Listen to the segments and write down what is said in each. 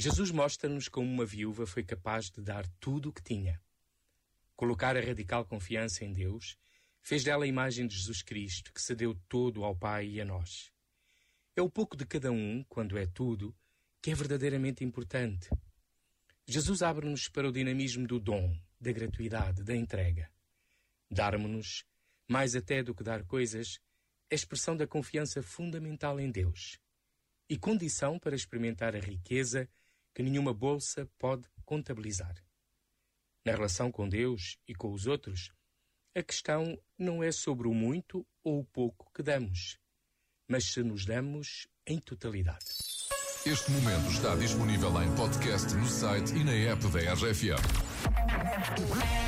Jesus mostra-nos como uma viúva foi capaz de dar tudo o que tinha. Colocar a radical confiança em Deus fez dela a imagem de Jesus Cristo, que se deu todo ao Pai e a nós. É o pouco de cada um, quando é tudo, que é verdadeiramente importante. Jesus abre-nos para o dinamismo do dom, da gratuidade, da entrega. Dar-me-nos, mais até do que dar coisas, é expressão da confiança fundamental em Deus e condição para experimentar a riqueza que nenhuma bolsa pode contabilizar. Na relação com Deus e com os outros, a questão não é sobre o muito ou o pouco que damos, mas se nos damos em totalidade. Este momento está disponível em podcast no site e na app da RFM.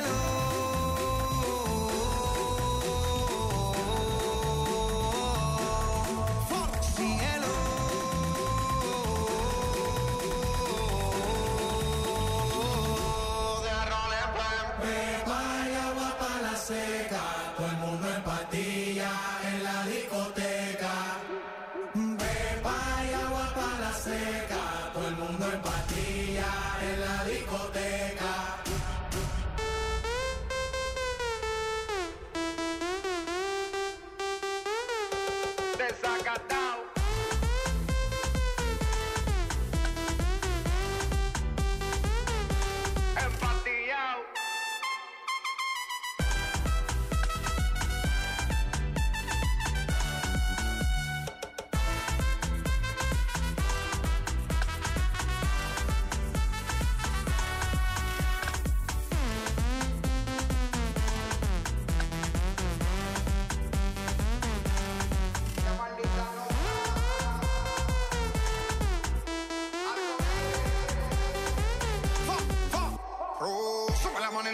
Todo el mundo en patilla en la discoteca. Beba y agua para la seca. Todo el mundo en patilla en la discoteca.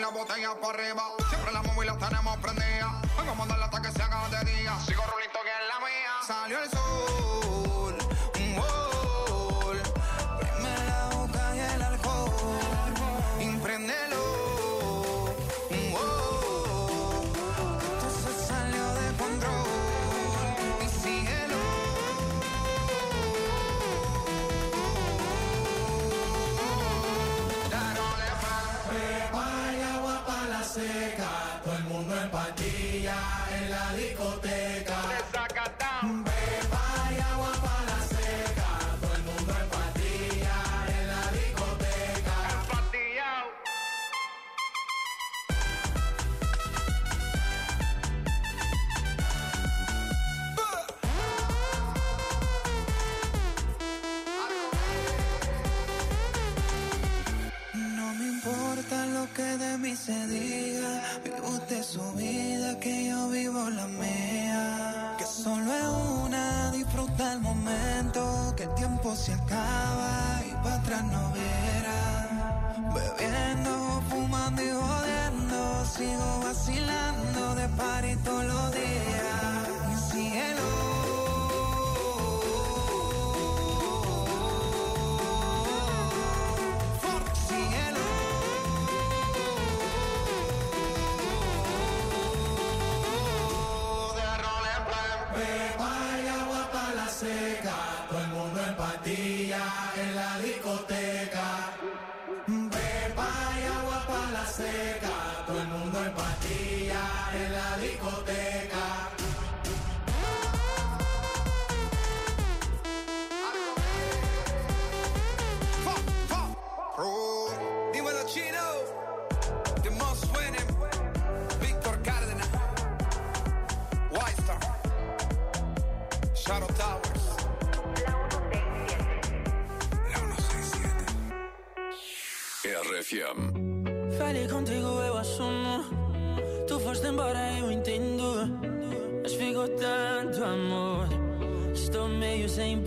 La botella para arriba. Siempre la móvil la tenemos prendida. En la discoteca. Tiempo se acaba y para atrás no verá. Bebiendo, fumando y jodiendo. Sigo vacilando de par y todos los días. Mi cielo. Cielo. Seca. Todo el mundo en patilla en la discoteca. Dímelo chino. The most winning. Víctor Cárdenas. Shadow Towers. La 167. RFM. Falei contigo, eu assumo. Tu foste embora, eu entendo. Mas ficou tanto amor. Estou meio sem